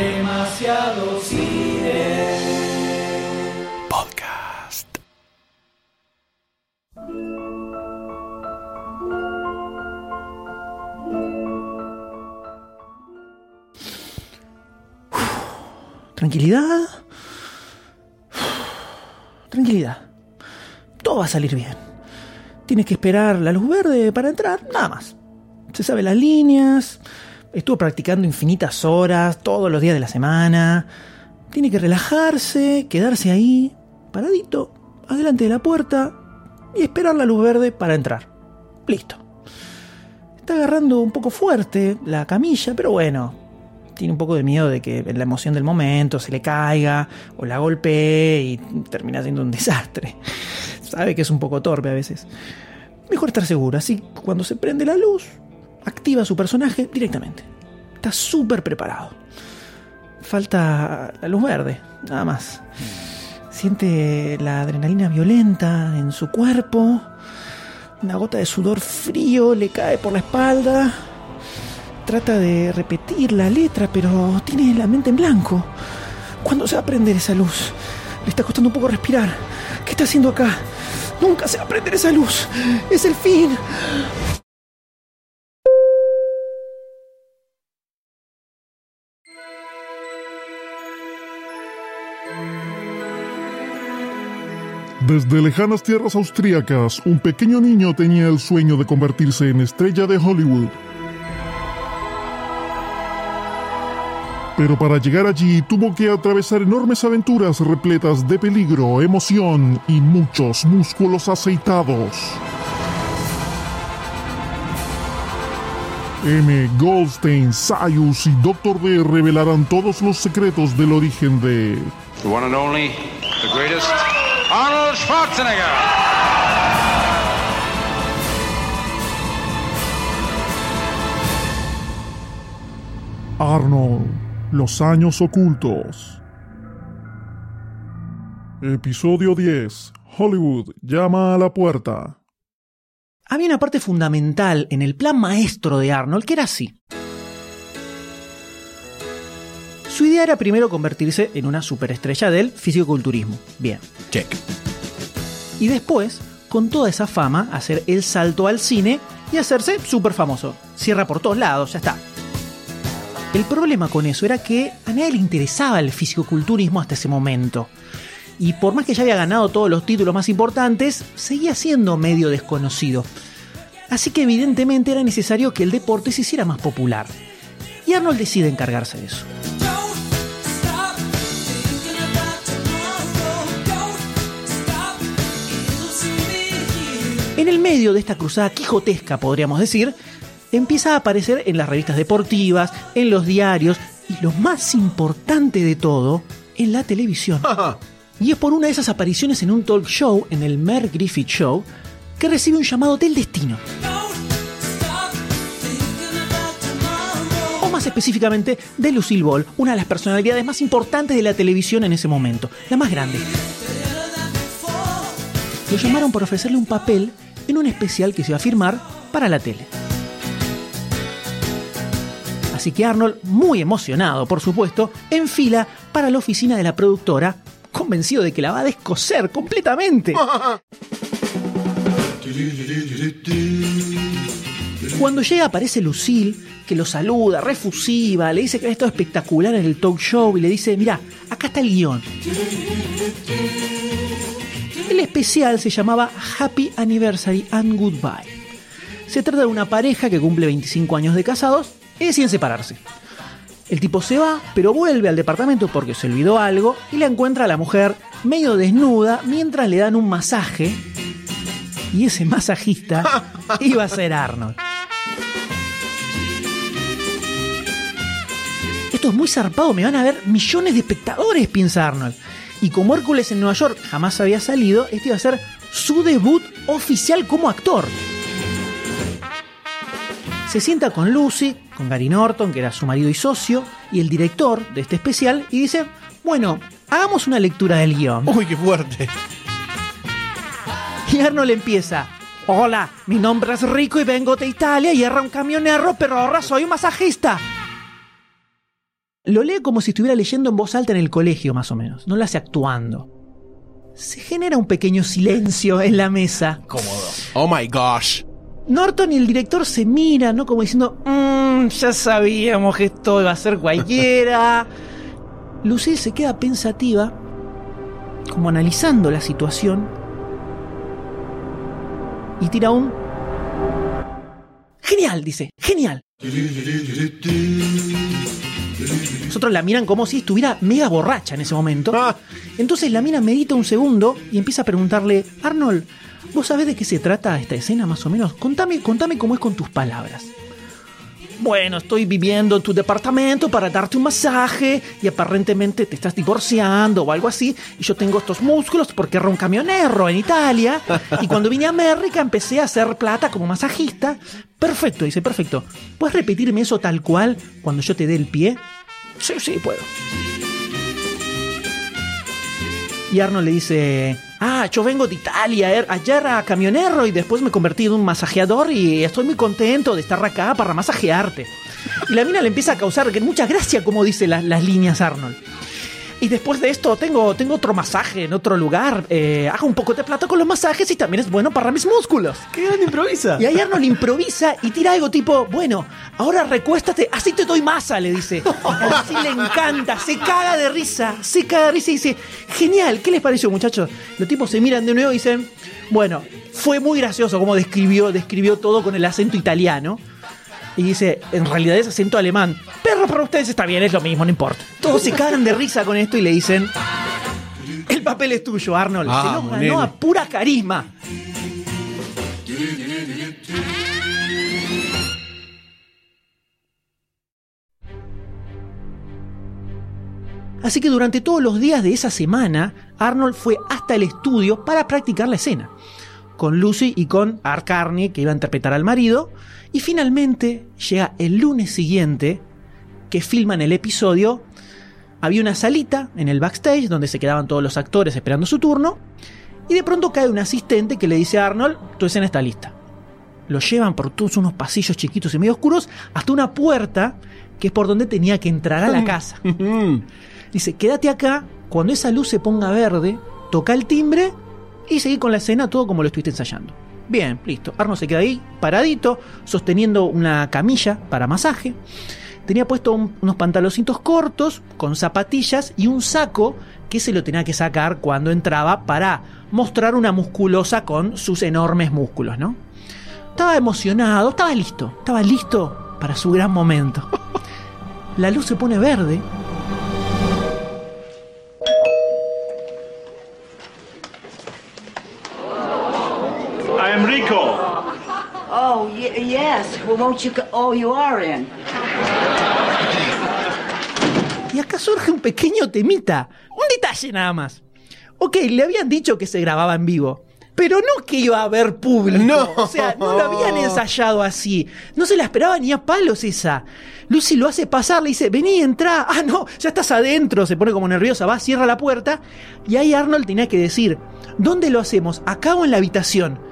Demasiado cine. Podcast. Tranquilidad. Tranquilidad. Todo va a salir bien. Tienes que esperar la luz verde para entrar, nada más. Se sabe las líneas. Estuvo practicando infinitas horas, todos los días de la semana. Tiene que relajarse, quedarse ahí, paradito, adelante de la puerta y esperar la luz verde para entrar. Listo. Está agarrando un poco fuerte la camilla, pero bueno, tiene un poco de miedo de que en la emoción del momento se le caiga o la golpee y termina siendo un desastre. Sabe que es un poco torpe a veces. Mejor estar seguro, así cuando se prende la luz, activa su personaje directamente. Está súper preparado. Falta la luz verde, nada más. Siente la adrenalina violenta en su cuerpo. Una gota de sudor frío le cae por la espalda. Trata de repetir la letra, pero tiene la mente en blanco. ¿Cuándo se va a prender esa luz? Le está costando un poco respirar. ¿Qué está haciendo acá? Nunca se va a prender esa luz. Es el fin. Desde lejanas tierras austríacas, un pequeño niño tenía el sueño de convertirse en estrella de Hollywood. Pero para llegar allí tuvo que atravesar enormes aventuras repletas de peligro, emoción y muchos músculos aceitados. M. Goldstein, Sayus y Dr. D revelarán todos los secretos del origen de greatest, Arnold Schwarzenegger. Arnold, los años ocultos. Episodio 10. Hollywood llama a la puerta. Había una parte fundamental en el plan maestro de Arnold que era así. Su idea era primero convertirse en una superestrella del fisicoculturismo. Bien. Check. Y después, con toda esa fama, hacer el salto al cine y hacerse súper famoso. Cierra por todos lados, ya está. El problema con eso era que a nadie le interesaba el fisicoculturismo hasta ese momento. Y por más que ya había ganado todos los títulos más importantes, seguía siendo medio desconocido. Así que evidentemente era necesario que el deporte se hiciera más popular. Y Arnold decide encargarse de eso. En el medio de esta cruzada quijotesca, podríamos decir, empieza a aparecer en las revistas deportivas, en los diarios y lo más importante de todo, en la televisión. Y es por una de esas apariciones en un talk show, en el Mer Griffith Show, que recibe un llamado del destino. O más específicamente, de Lucille Ball, una de las personalidades más importantes de la televisión en ese momento, la más grande. Lo llamaron por ofrecerle un papel en un especial que se iba a firmar para la tele. Así que Arnold, muy emocionado por supuesto, enfila para la oficina de la productora, convencido de que la va a descoser completamente. Cuando llega aparece Lucille, que lo saluda, refusiva, le dice que ha estado espectacular en el talk show y le dice, mira, acá está el guion. El especial se llamaba Happy Anniversary and Goodbye. Se trata de una pareja que cumple 25 años de casados y deciden separarse. El tipo se va, pero vuelve al departamento porque se olvidó algo y la encuentra a la mujer medio desnuda mientras le dan un masaje. Y ese masajista iba a ser Arnold. Esto es muy zarpado, me van a ver millones de espectadores, piensa Arnold. Y como Hércules en Nueva York jamás había salido, este iba a ser su debut oficial como actor. Se sienta con Lucy, con Gary Norton, que era su marido y socio, y el director de este especial, y dice, bueno, hagamos una lectura del guion. Uy, qué fuerte. Y Arnold empieza, hola, mi nombre es Rico y vengo de Italia y era un camionero, pero ahora soy un masajista. Lo lee como si estuviera leyendo en voz alta en el colegio, más o menos. No lo hace actuando. Se genera un pequeño silencio en la mesa. Cómodo. Oh my gosh. Norton y el director se miran, ¿no? Como diciendo, "Mm, ya sabíamos que esto iba a ser cualquiera. Lucille se queda pensativa, como analizando la situación, y tira un... Genial, dice, genial. Nosotros la miran como si estuviera mega borracha en ese momento. Ah. Entonces la mina medita un segundo y empieza a preguntarle, Arnold, ¿vos sabés de qué se trata esta escena más o menos? Contame, contame cómo es con tus palabras. Bueno, estoy viviendo en tu departamento para darte un masaje y aparentemente te estás divorciando o algo así y yo tengo estos músculos porque era un camionero en Italia y cuando vine a América empecé a hacer plata como masajista. Perfecto, dice, perfecto. ¿Puedes repetirme eso tal cual cuando yo te dé el pie? Sí, sí, puedo. Y Arnold le dice, ah, yo vengo de Italia, er- ayer era camionero y después me convertí en un masajeador y estoy muy contento de estar acá para masajearte. Y la mina le empieza a causar mucha gracia como dice la- las líneas Arnold. Y después de esto tengo, tengo otro masaje en otro lugar. eh, hago un poco de plata con los masajes y también es bueno para mis músculos. ¿Qué gran improvisa? Y ahí Arnold improvisa y tira algo tipo, bueno, ahora recuéstate, así te doy masa, le dice. Así le encanta, se caga de risa, se caga de risa y dice, genial, ¿qué les pareció muchachos? Los tipos se miran de nuevo y dicen, bueno, fue muy gracioso como describió, describió todo con el acento italiano. Y dice, en realidad es acento alemán. Pero para ustedes está bien, es lo mismo, no importa. Todos se cagan de risa con esto y le dicen, el papel es tuyo, Arnold. se lo Vamos, ganó nene. a pura carisma. Así que durante todos los días de esa semana, Arnold fue hasta el estudio para practicar la escena, con Lucy y con Art Carney, que iba a interpretar al marido, y finalmente llega el lunes siguiente, que filman el episodio. Había una salita en el backstage donde se quedaban todos los actores esperando su turno, y de pronto cae un asistente que le dice a Arnold, tu escena está lista. Lo llevan por todos unos pasillos chiquitos y medio oscuros hasta una puerta que es por donde tenía que entrar a la casa. Dice, quédate acá, cuando esa luz se ponga verde, toca el timbre y seguí con la escena todo como lo estuviste ensayando. Bien, listo. Arno se queda ahí, paradito, sosteniendo una camilla para masaje. Tenía puesto un- unos pantaloncitos cortos, con zapatillas y un saco que se lo tenía que sacar cuando entraba para mostrar una musculosa con sus enormes músculos, ¿no? Estaba emocionado, estaba listo, estaba listo para su gran momento. La luz se pone verde Oh, y- yes. Well, won't you? Co- oh, you are in. Y acá surge un pequeño temita. Un detalle nada más. Ok, le habían dicho que se grababa en vivo. Pero no que iba a haber público. No. O sea, no lo habían ensayado así. No se la esperaba ni a palos esa. Lucy lo hace pasar, le dice, vení, entra. Ah, no, ya estás adentro. Se pone como nerviosa, va, cierra la puerta. Y ahí Arnold tenía que decir, ¿dónde lo hacemos? ¿Acá o en la habitación?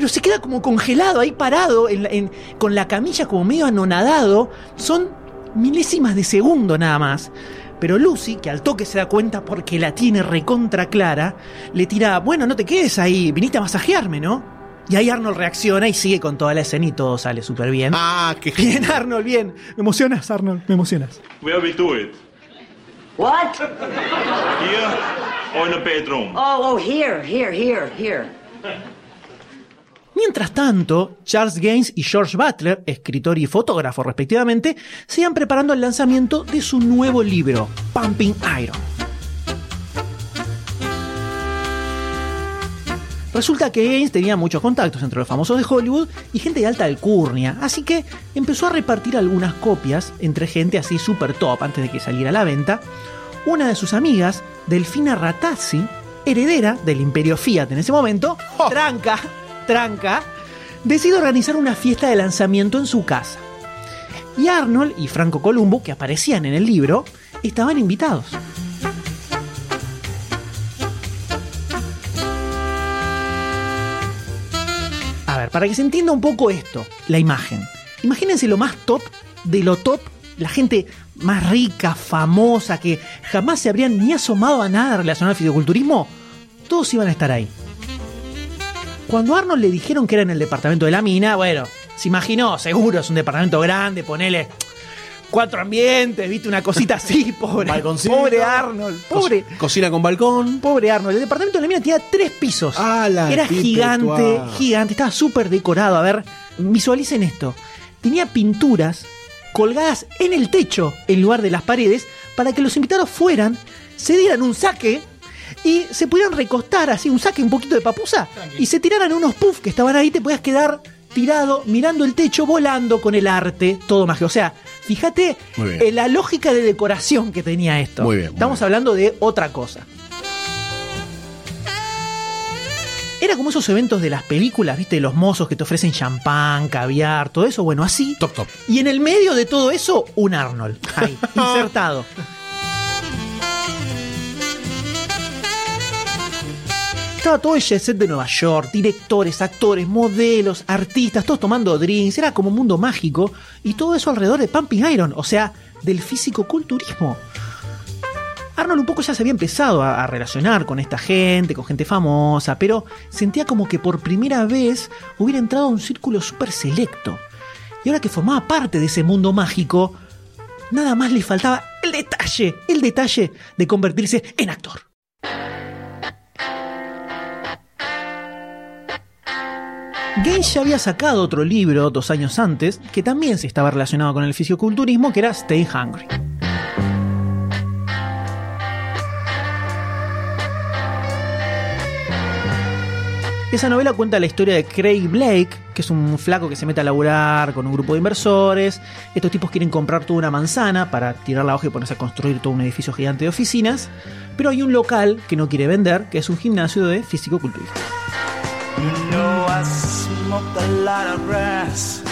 Pero se queda como congelado ahí parado, en la- en- con la camilla como medio anonadado. Son milésimas de segundo nada más. Pero Lucy, que al toque se da cuenta porque la tiene recontra clara, le tira, bueno, no te quedes ahí, viniste a masajearme, ¿no? Y ahí Arnold reacciona y sigue con toda la escena y todo sale súper bien. Ah, qué Bien, Arnold, bien. Me emocionas, Arnold, me emocionas. Where we do it? What? Here or in the bedroom? Oh, oh, here, here, here, here. Mientras tanto, Charles Gaines y George Butler, escritor y fotógrafo respectivamente, se iban preparando el lanzamiento de su nuevo libro, Pumping Iron. Resulta que Gaines tenía muchos contactos entre los famosos de Hollywood y gente de alta alcurnia, así que empezó a repartir algunas copias entre gente así super top antes de que saliera a la venta. Una de sus amigas, Delfina Ratazzi, heredera del imperio Fiat en ese momento, tranca, tranca, decide organizar una fiesta de lanzamiento en su casa. Y Arnold y Franco Columbo, que aparecían en el libro, estaban invitados. A ver, para que se entienda un poco esto, la imagen. Imagínense lo más top de lo top la gente más rica, famosa, que jamás se habrían ni asomado a nada relacionado al fisiculturismo, todos iban a estar ahí. Cuando a Arnold le dijeron que era en el departamento de la mina, bueno, se imaginó, seguro, es un departamento grande, ponele cuatro ambientes, viste, una cosita así, pobre. Balconcito. Pobre Arnold, pobre. Co- cocina con balcón. Pobre Arnold, el departamento de la mina tenía tres pisos. Ah, la Era gigante, tuá. gigante, estaba súper decorado. A ver, visualicen esto. Tenía pinturas colgadas en el techo en lugar de las paredes para que los invitados fueran, se dieran un saque y se pudieran recostar así, un saque, un poquito de papusa y se tiraran unos puffs que estaban ahí, te podías quedar tirado mirando el techo, volando con el arte, todo mágico. O sea, fíjate la lógica de decoración que tenía esto. Muy bien, muy Estamos bien. hablando de otra cosa. Era como esos eventos de las películas, ¿viste? Los mozos que te ofrecen champán, caviar, todo eso. Bueno, así. Top, top. Y en el medio de todo eso, un Arnold. Ahí, insertado. Estaba todo el jet set de Nueva York, directores, actores, modelos, artistas, todos tomando drinks, era como un mundo mágico, y todo eso alrededor de Pumping Iron, o sea, del físico-culturismo. Arnold un poco ya se había empezado a, a relacionar con esta gente, con gente famosa, pero sentía como que por primera vez hubiera entrado a un círculo súper selecto. Y ahora que formaba parte de ese mundo mágico, nada más le faltaba el detalle, el detalle de convertirse en actor. Gaines ya había sacado otro libro dos años antes que también se estaba relacionado con el fisioculturismo, que era Stay Hungry. Esa novela cuenta la historia de Craig Blake, que es un flaco que se mete a laburar con un grupo de inversores. Estos tipos quieren comprar toda una manzana para tirar la hoja y ponerse a construir todo un edificio gigante de oficinas. Pero hay un local que no quiere vender, que es un gimnasio de físico-culturismo.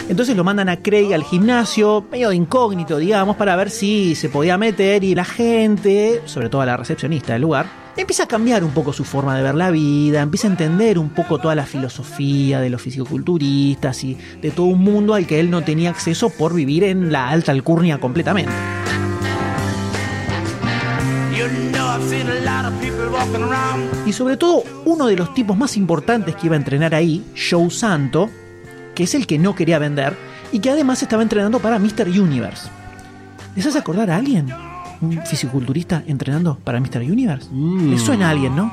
Entonces lo mandan a Craig al gimnasio, medio de incógnito, digamos, para ver si se podía meter y la gente, sobre todo la recepcionista del lugar, empieza a cambiar un poco su forma de ver la vida, empieza a entender un poco toda la filosofía de los fisicoculturistas y de todo un mundo al que él no tenía acceso por vivir en la alta alcurnia completamente. Y sobre todo, uno de los tipos más importantes que iba a entrenar ahí, Joe Santo, que es el que no quería vender y que además estaba entrenando para Mr. Universe. ¿Les hace acordar a alguien? ¿Un fisiculturista entrenando para Mr. Universe? ¿Les suena a alguien, no?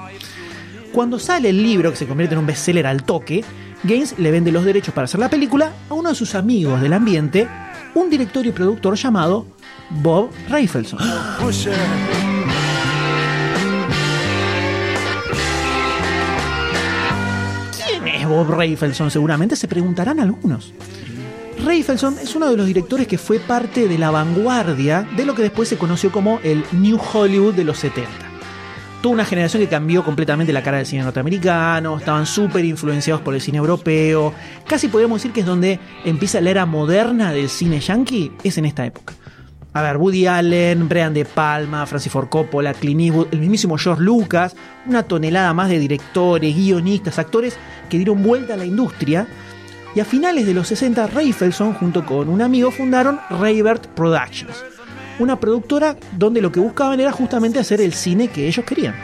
Cuando sale el libro, que se convierte en un bestseller al toque, Gaines le vende los derechos para hacer la película a uno de sus amigos del ambiente, un director y productor llamado Bob Rafelson. Bob Rafelson? Seguramente se preguntarán algunos. Rafelson es uno de los directores que fue parte de la vanguardia de lo que después se conoció como el New Hollywood de los 70. Toda una generación que cambió completamente la cara del cine norteamericano, estaban súper influenciados por el cine europeo, casi podríamos decir que es donde empieza la era moderna del cine yankee, es en esta época. A ver, Woody Allen, Brian De Palma, Francis Ford Coppola, Clint Eastwood, el mismísimo George Lucas, una tonelada más de directores, guionistas, actores que dieron vuelta a la industria. Y a finales de los 60, Rafelson, junto con un amigo, fundaron Raybert Productions, una productora donde lo que buscaban era justamente hacer el cine que ellos querían.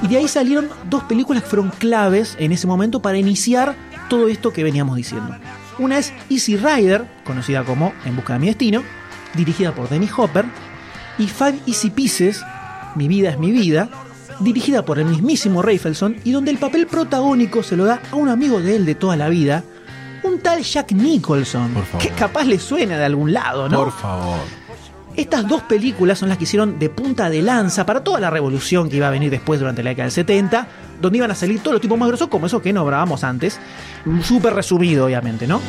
Y de ahí salieron dos películas que fueron claves en ese momento para iniciar todo esto que veníamos diciendo. Una es Easy Rider, conocida como En Busca de mi Destino, dirigida por Dennis Hopper, y Five Easy Pieces, Mi vida es mi vida, dirigida por el mismísimo Rafelson y donde el papel protagónico se lo da a un amigo de él de toda la vida, un tal Jack Nicholson, que capaz le suena de algún lado, ¿no? Por favor. Estas dos películas son las que hicieron de punta de lanza para toda la revolución que iba a venir después durante la década del 70, donde iban a salir todos los tipos más grosos, como esos que nombrábamos antes. Súper resumido, obviamente, ¿no?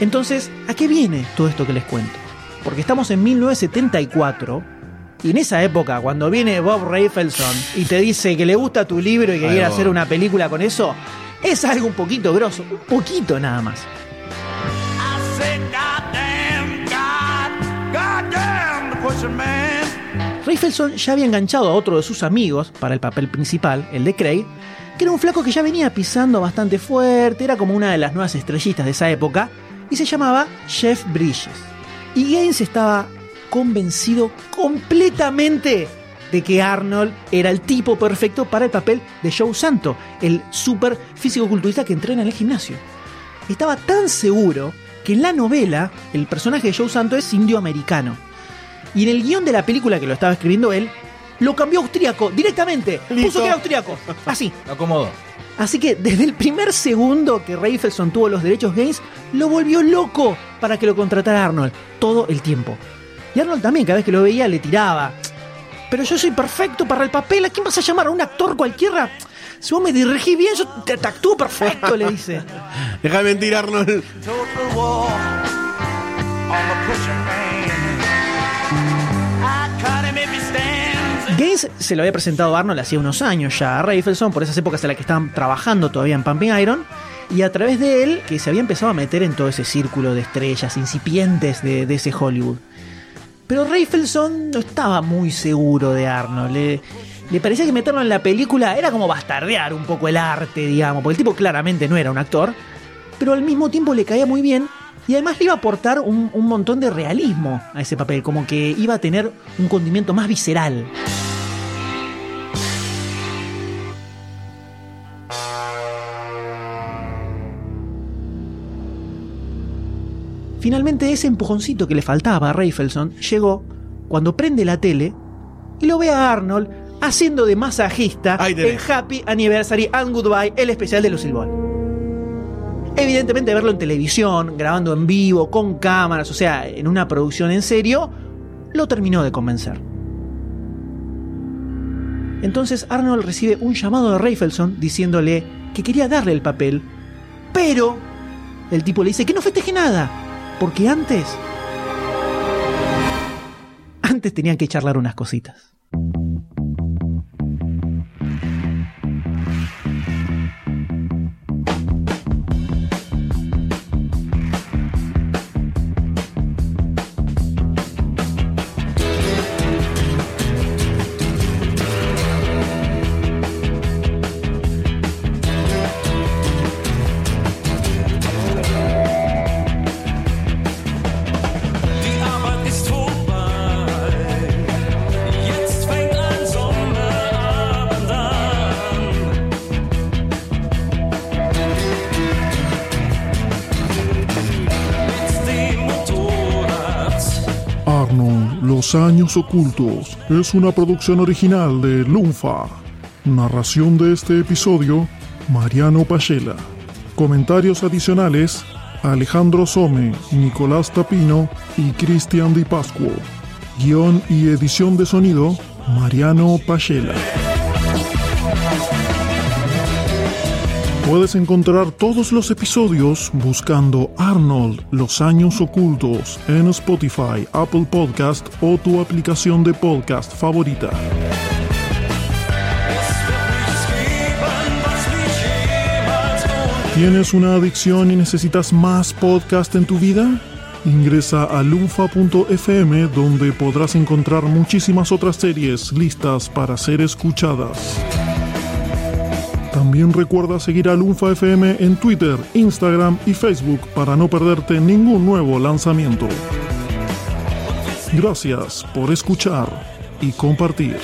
Entonces, ¿a qué viene todo esto que les cuento? Porque estamos en 1974 y en esa época, cuando viene Bob Rafelson y te dice que le gusta tu libro y que quiere hacer una película con eso, es algo un poquito grosso, un poquito nada más. Rafelson ya había enganchado a otro de sus amigos para el papel principal, el de Craig, que era un flaco que ya venía pisando bastante fuerte, era como una de las nuevas estrellitas de esa época, y se llamaba Jeff Bridges. Y Gaines estaba convencido completamente de que Arnold era el tipo perfecto para el papel de Joe Santo, el super físico-culturista que entrena en el gimnasio. Estaba tan seguro que en la novela el personaje de Joe Santo es indio-americano. Y en el guion de la película que lo estaba escribiendo él, lo cambió a austríaco directamente. Puso que era austríaco. Así. Lo acomodo. Así que desde el primer segundo que Rafelson tuvo los derechos Gaines, lo volvió loco para que lo contratara Arnold. Todo el tiempo. Y Arnold también, cada vez que lo veía, le tiraba. Pero yo soy perfecto para el papel. ¿A quién vas a llamar? ¿A un actor cualquiera? Si vos me dirigís bien, yo te, te actúo perfecto, le dice. Deja de mentir, Arnold. Gaines se lo había presentado a Arnold hacía unos años ya a Rafelson, por esas épocas en las que estaban trabajando todavía en Pumping Iron, y a través de él que se había empezado a meter en todo ese círculo de estrellas incipientes de, de ese Hollywood. Pero Rafelson no estaba muy seguro de Arnold. Le, le parecía que meterlo en la película era como bastardear un poco el arte, digamos, porque el tipo claramente no era un actor, pero al mismo tiempo le caía muy bien y además le iba a aportar un, un montón de realismo a ese papel, como que iba a tener un condimento más visceral. Finalmente ese empujoncito que le faltaba a Rafelson llegó cuando prende la tele y lo ve a Arnold haciendo de masajista en. Happy Anniversary and Goodbye, el especial de Lucille Ball. Evidentemente verlo en televisión, grabando en vivo, con cámaras, o sea, en una producción en serio, lo terminó de convencer. Entonces Arnold recibe un llamado de Rafelson diciéndole que quería darle el papel, pero el tipo le dice que no festeje nada, porque antes... Antes tenían que charlar unas cositas. Ocultos es una producción original de Lunfa. Narración de este episodio, Mariano Pachela. Comentarios adicionales, Alejandro Some, Nicolás Tapino y Cristian Di Pascuo. Guión y edición de sonido, Mariano Pachela. Puedes encontrar todos los episodios buscando Arnold, Los Años Ocultos en Spotify, Apple Podcast o tu aplicación de podcast favorita. ¿Tienes una adicción y necesitas más podcast en tu vida? Ingresa a lunfa.fm donde podrás encontrar muchísimas otras series listas para ser escuchadas. También recuerda seguir a Lunfa FM en Twitter, Instagram y Facebook para no perderte ningún nuevo lanzamiento. Gracias por escuchar y compartir.